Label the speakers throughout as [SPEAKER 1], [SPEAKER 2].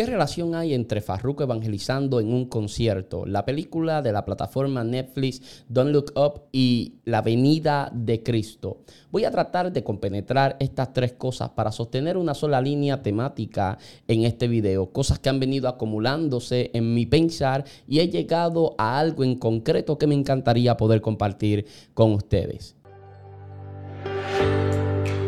[SPEAKER 1] ¿Qué relación hay entre Farruko evangelizando en un concierto, la película de la plataforma Netflix Don't Look Up y la venida de Cristo? Voy a tratar de compenetrar estas tres cosas para sostener una sola línea temática en este video, cosas que han venido acumulándose en mi pensar y he llegado a algo en concreto que me encantaría poder compartir con ustedes.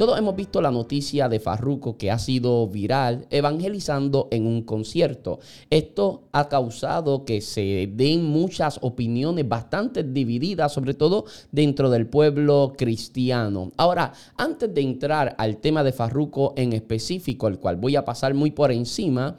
[SPEAKER 1] Todos hemos visto la noticia de Farruko que ha sido viral evangelizando en un concierto. Esto ha causado que se den muchas opiniones bastante divididas, sobre todo dentro del pueblo cristiano. Ahora, antes de entrar al tema de Farruko en específico, el cual voy a pasar muy por encima,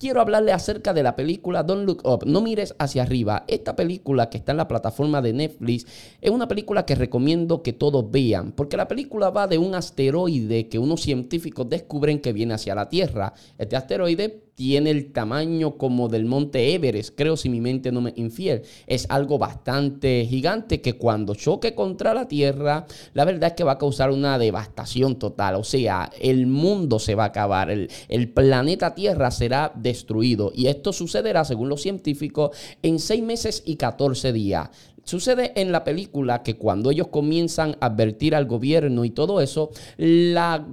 [SPEAKER 1] quiero hablarle acerca de la película Don't Look Up. No mires hacia arriba. Esta película que está en la plataforma de Netflix es una película que recomiendo que todos vean, porque la película va de un asteroide que unos científicos descubren que viene hacia la Tierra. Este asteroide tiene el tamaño como del monte Everest, creo si mi mente no me infiel. Es algo bastante gigante que cuando choque contra la Tierra, la verdad es que va a causar una devastación total. O sea, el mundo se va a acabar, el, el planeta Tierra será destruido. Y esto sucederá, según los científicos, en seis meses y 14 días. Sucede en la película que cuando ellos comienzan a advertir al gobierno y todo eso, la,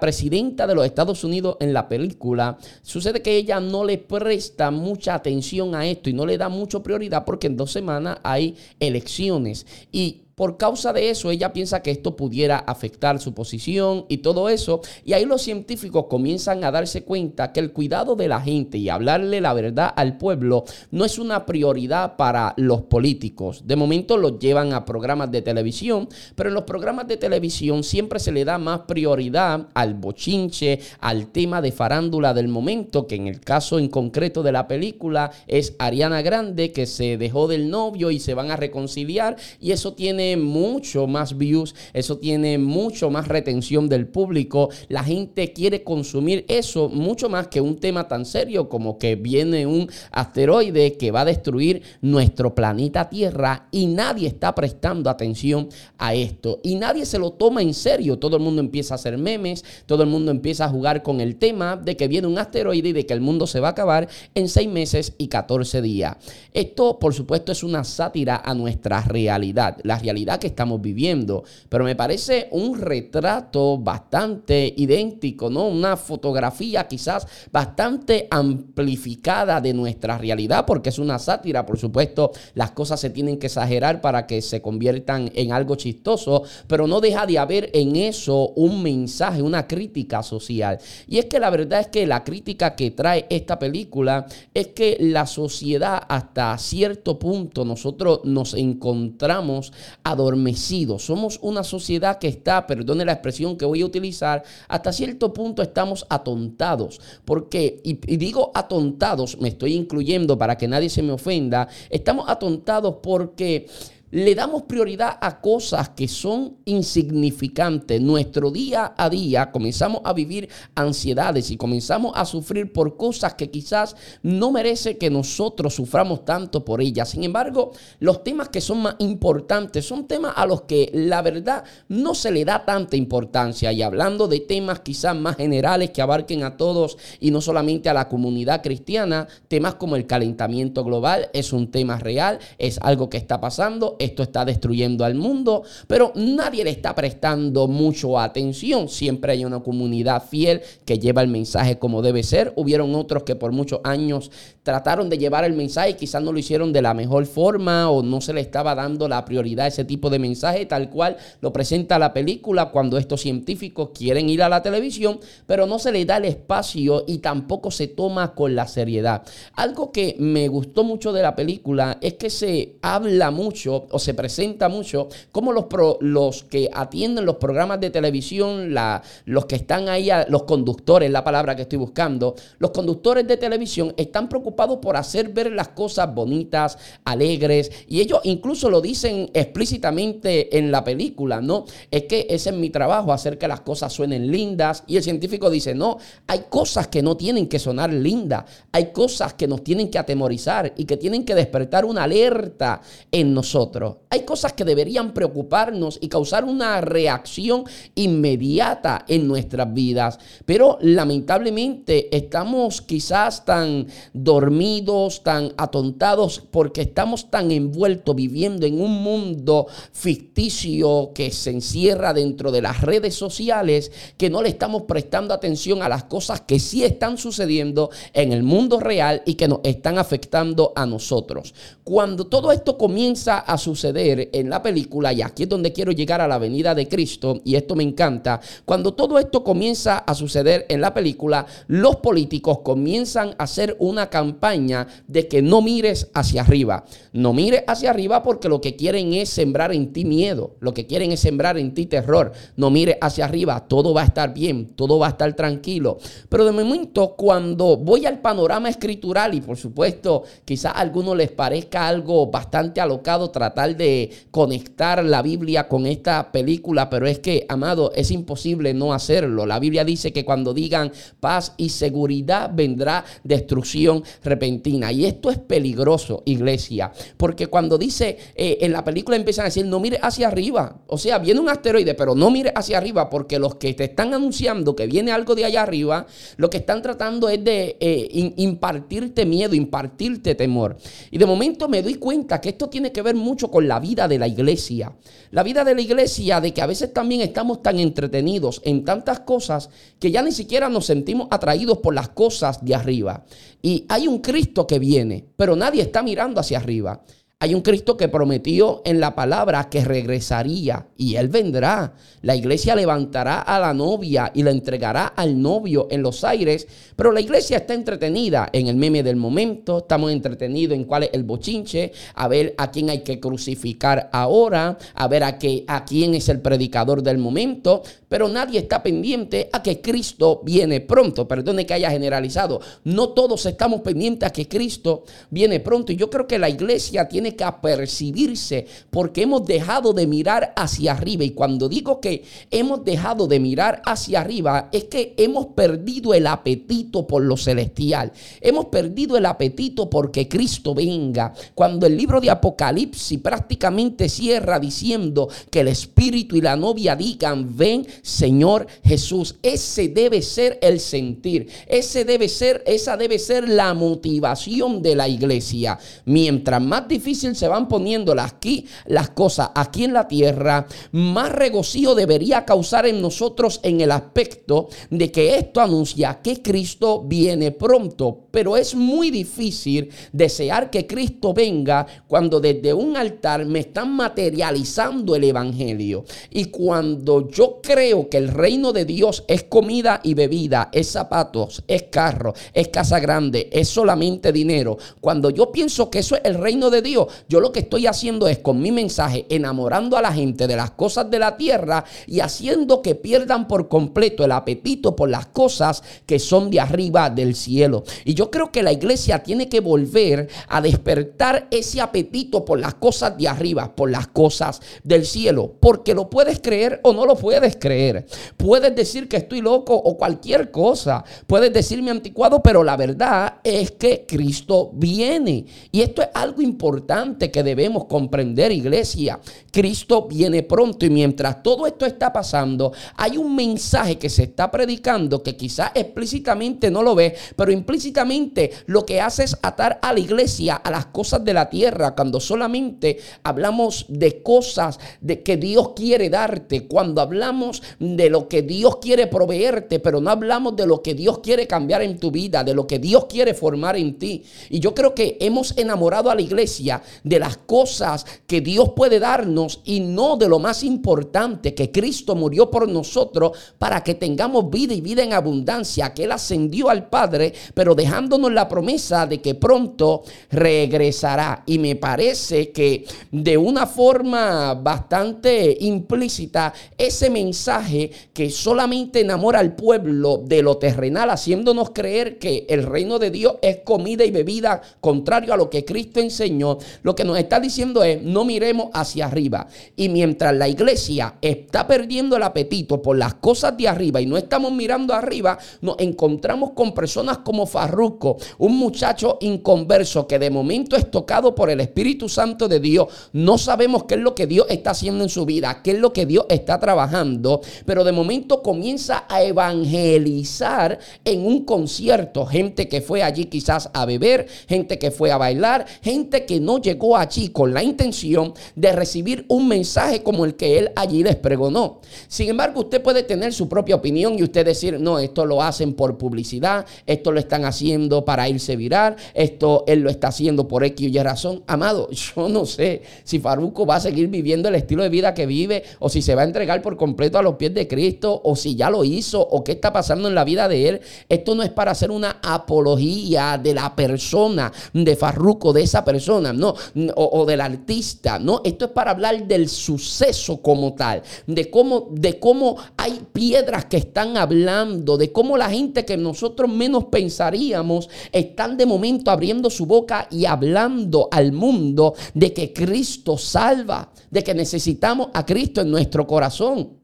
[SPEAKER 1] presidenta de los Estados Unidos en la película, sucede que ella no le presta mucha atención a esto y no le da mucha prioridad porque en dos semanas hay elecciones. Y por causa de eso, ella piensa que esto pudiera afectar su posición y todo eso. Y ahí los científicos comienzan a darse cuenta que el cuidado de la gente y hablarle la verdad al pueblo no es una prioridad para los políticos. De momento los llevan a programas de televisión, pero en los programas de televisión siempre se le da más prioridad al bochinche, al tema de farándula del momento, que en el caso en concreto de la película es Ariana Grande, que se dejó del novio y se van a reconciliar. Y eso tiene mucho más views, eso tiene mucho más retención del público. La gente quiere consumir eso mucho más que un tema tan serio como que viene un asteroide que va a destruir nuestro planeta Tierra y nadie está prestando atención a esto y nadie se lo toma en serio. Todo el mundo empieza a hacer memes, todo el mundo empieza a jugar con el tema de que viene un asteroide y de que el mundo se va a acabar en seis meses y 14 días. Esto, por supuesto, es una sátira a nuestra realidad. La realidad que estamos viviendo. Pero me parece un retrato bastante idéntico, ¿no? Una fotografía quizás bastante amplificada de nuestra realidad, porque es una sátira, por supuesto, las cosas se tienen que exagerar para que se conviertan en algo chistoso, pero no deja de haber en eso un mensaje, una crítica social. Y es que la verdad es que la crítica que trae esta película es que la sociedad hasta cierto punto nosotros nos encontramos adormecidos. Somos una sociedad que está, perdone la expresión que voy a utilizar, hasta cierto punto estamos atontados. Porque, y, y digo atontados, me estoy incluyendo para que nadie se me ofenda, estamos atontados porque le damos prioridad a cosas que son insignificantes. Nuestro día a día comenzamos a vivir ansiedades y comenzamos a sufrir por cosas que quizás no merece que nosotros suframos tanto por ellas. Sin embargo, los temas que son más importantes son temas a los que la verdad no se le da tanta importancia. Y hablando de temas quizás más generales que abarquen a todos y no solamente a la comunidad cristiana, temas como el calentamiento global es un tema real, es algo que está pasando esto está destruyendo al mundo, pero nadie le está prestando mucho atención. Siempre hay una comunidad fiel que lleva el mensaje como debe ser. Hubieron otros que por muchos años trataron de llevar el mensaje y quizás no lo hicieron de la mejor forma o no se le estaba dando la prioridad a ese tipo de mensaje tal cual lo presenta la película cuando estos científicos quieren ir a la televisión, pero no se le da el espacio y tampoco se toma con la seriedad. Algo que me gustó mucho de la película es que se habla mucho o se presenta mucho como los, los que atienden los programas de televisión, la, los que están ahí, los conductores, la palabra que estoy buscando, los conductores de televisión están preocupados por hacer ver las cosas bonitas, alegres, y ellos incluso lo dicen explícitamente en la película, ¿no? Es que ese es mi trabajo, hacer que las cosas suenen lindas, y el científico dice, no, hay cosas que no tienen que sonar lindas, hay cosas que nos tienen que atemorizar y que tienen que despertar una alerta en nosotros. Hay cosas que deberían preocuparnos y causar una reacción inmediata en nuestras vidas, pero lamentablemente estamos quizás tan dormidos, tan atontados, porque estamos tan envueltos viviendo en un mundo ficticio que se encierra dentro de las redes sociales que no le estamos prestando atención a las cosas que sí están sucediendo en el mundo real y que nos están afectando a nosotros. Cuando todo esto comienza a suceder en la película, y aquí es donde quiero llegar a la venida de Cristo, y esto me encanta, cuando todo esto comienza a suceder en la película, los políticos comienzan a hacer una campaña de que no mires hacia arriba. No mires hacia arriba porque lo que quieren es sembrar en ti miedo, lo que quieren es sembrar en ti terror. No mires hacia arriba, todo va a estar bien, todo va a estar tranquilo. Pero de momento, cuando voy al panorama escritural, y por supuesto, quizás a algunos les parezca algo bastante alocado tratar de conectar la Biblia con esta película, pero es que, amado, es imposible no hacerlo. La Biblia dice que cuando digan paz y seguridad vendrá destrucción repentina. Y esto es peligroso, iglesia, porque cuando dice eh, en la película empiezan a decir, no mire hacia arriba. O sea, viene un asteroide, pero no mire hacia arriba, porque los que te están anunciando que viene algo de allá arriba, lo que están tratando es de eh, impartirte miedo, impartirte temor. Y de momento me doy cuenta que esto tiene que ver mucho con la vida de la iglesia. La vida de la iglesia, de que a veces también estamos tan entretenidos en tantas cosas que ya ni siquiera nos sentimos atraídos por las cosas de arriba. Y hay un Cristo que viene, pero nadie está mirando hacia arriba. Hay un Cristo que prometió en la palabra que regresaría y Él vendrá. La iglesia levantará a la novia y la entregará al novio en los aires. Pero la iglesia está entretenida en el meme del momento. Estamos entretenidos en cuál es el bochinche. A ver a quién hay que crucificar ahora. A ver a, qué, a quién es el predicador del momento. Pero nadie está pendiente a que Cristo viene pronto. Perdone que haya generalizado. No todos estamos pendientes a que Cristo viene pronto. Y yo creo que la iglesia tiene que apercibirse porque hemos dejado de mirar hacia arriba. Y cuando digo que hemos dejado de mirar hacia arriba, es que hemos perdido el apetito por lo celestial. Hemos perdido el apetito porque Cristo venga. Cuando el libro de Apocalipsis prácticamente cierra diciendo que el Espíritu y la novia digan, ven Señor Jesús. Ese debe ser el sentir. Ese debe ser, esa debe ser la motivación de la iglesia. Mientras más difícil se van poniendo aquí las cosas aquí en la tierra, más regocijo debería causar en nosotros en el aspecto de que esto anuncia que Cristo viene pronto. Pero es muy difícil desear que Cristo venga cuando desde un altar me están materializando el Evangelio. Y cuando yo creo que el reino de Dios es comida y bebida, es zapatos, es carro, es casa grande, es solamente dinero. Cuando yo pienso que eso es el reino de Dios, yo lo que estoy haciendo es con mi mensaje enamorando a la gente de las cosas de la tierra y haciendo que pierdan por completo el apetito por las cosas que son de arriba del cielo. Y yo creo que la iglesia tiene que volver a despertar ese apetito por las cosas de arriba, por las cosas del cielo, porque lo puedes creer o no lo puedes creer. Puedes decir que estoy loco o cualquier cosa. Puedes decirme anticuado, pero la verdad es que Cristo viene. Y esto es algo importante que debemos comprender, iglesia. Cristo viene pronto y mientras todo esto está pasando, hay un mensaje que se está predicando que quizás explícitamente no lo ve, pero implícitamente lo que hace es atar a la iglesia a las cosas de la tierra, cuando solamente hablamos de cosas de que Dios quiere darte, cuando hablamos de lo que Dios quiere proveerte, pero no hablamos de lo que Dios quiere cambiar en tu vida, de lo que Dios quiere formar en ti. Y yo creo que hemos enamorado a la iglesia de las cosas que Dios puede darnos y no de lo más importante, que Cristo murió por nosotros para que tengamos vida y vida en abundancia, que Él ascendió al Padre, pero dejándonos la promesa de que pronto regresará. Y me parece que de una forma bastante implícita, ese mensaje que solamente enamora al pueblo de lo terrenal, haciéndonos creer que el reino de Dios es comida y bebida, contrario a lo que Cristo enseñó, lo que nos está diciendo es, no miremos hacia arriba. Y mientras la iglesia está perdiendo el apetito por las cosas de arriba y no estamos mirando arriba, nos encontramos con personas como Farruco, un muchacho inconverso que de momento es tocado por el Espíritu Santo de Dios. No sabemos qué es lo que Dios está haciendo en su vida, qué es lo que Dios está trabajando, pero de momento comienza a evangelizar en un concierto. Gente que fue allí quizás a beber, gente que fue a bailar, gente que no llegó allí con la intención de recibir un mensaje como el que él allí les pregonó. Sin embargo, usted puede tener su propia opinión y usted decir, no, esto lo hacen por publicidad, esto lo están haciendo para irse viral, esto él lo está haciendo por X y razón. Amado, yo no sé si Faruco va a seguir viviendo el estilo de vida que vive o si se va a entregar por completo a los pies de Cristo o si ya lo hizo o qué está pasando en la vida de él. Esto no es para hacer una apología de la persona de Farruco, de esa persona, no, o, o del artista, no. Esto es para hablar del suceso como tal, de cómo, de cómo hay piedras que están hablando, de cómo la gente que nosotros menos pensaríamos están de momento abriendo su boca y hablando al mundo de que Cristo salva, de que necesitamos a Cristo en nuestro corazón.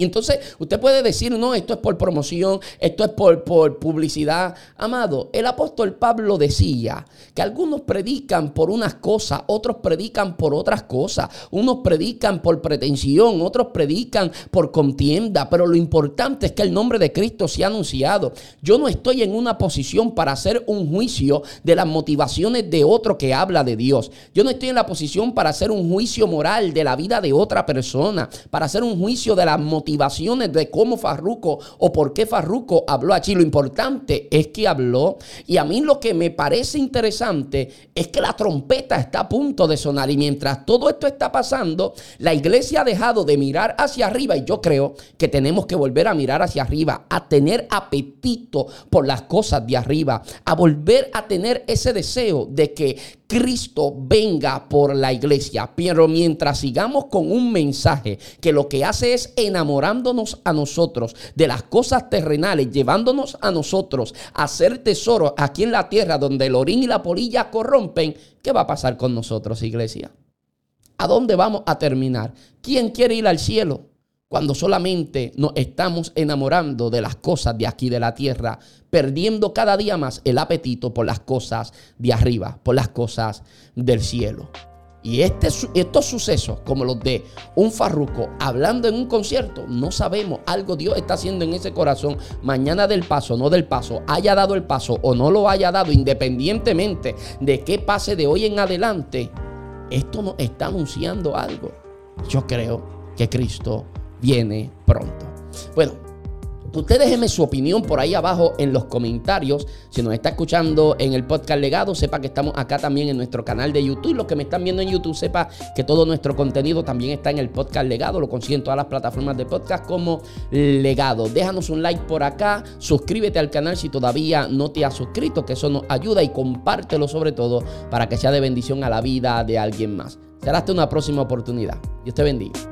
[SPEAKER 1] Y entonces usted puede decir, no, esto es por promoción, esto es por, por, publicidad. Amado, el apóstol Pablo decía que algunos predican por unas cosas, otros predican por otras cosas. Unos predican por pretensión, otros predican por contienda. Pero lo importante es que el nombre de Cristo se ha anunciado. Yo no estoy en una posición para hacer un juicio de las motivaciones de otro que habla de Dios. Yo no estoy en la posición para hacer un juicio moral de la vida de otra persona, para hacer un juicio de las motivaciones de cómo Farruco o por qué Farruco habló allí. Lo importante es que habló. Y a mí lo que me parece interesante es que la trompeta está a punto de sonar. Y mientras todo esto está pasando, la iglesia ha dejado de mirar hacia arriba. Y yo creo que tenemos que volver a mirar hacia arriba, a tener apetito por las cosas de arriba, a volver a tener ese deseo de que Cristo venga por la iglesia. Pero mientras sigamos con un mensaje que lo que hace es enamorándonos a nosotros de las cosas terrenales, llevándonos a nosotros a hacer tesoros aquí en la tierra donde el orín y la polilla corrompen, ¿qué va a pasar con nosotros, iglesia? ¿A dónde vamos a terminar? ¿Quién quiere ir al cielo? cuando solamente nos estamos enamorando de las cosas de aquí de la tierra, perdiendo cada día más el apetito por las cosas de arriba, por las cosas del cielo. Y este, estos sucesos, como los de un farruco hablando en un concierto, no sabemos, algo Dios está haciendo en ese corazón. Mañana del paso, no del paso, haya dado el paso o no lo haya dado, independientemente de qué pase de hoy en adelante, esto nos está anunciando algo. Yo creo que Cristo viene pronto. Bueno, Usted déjeme su opinión por ahí abajo en los comentarios. Si nos está escuchando en el podcast legado, sepa que estamos acá también en nuestro canal de YouTube. Los que me están viendo en YouTube, sepa que todo nuestro contenido también está en el podcast legado. Lo consiguen todas las plataformas de podcast como legado. Déjanos un like por acá. Suscríbete al canal si todavía no te has suscrito, que eso nos ayuda y compártelo sobre todo para que sea de bendición a la vida de alguien más. Será hasta una próxima oportunidad. Dios te bendiga.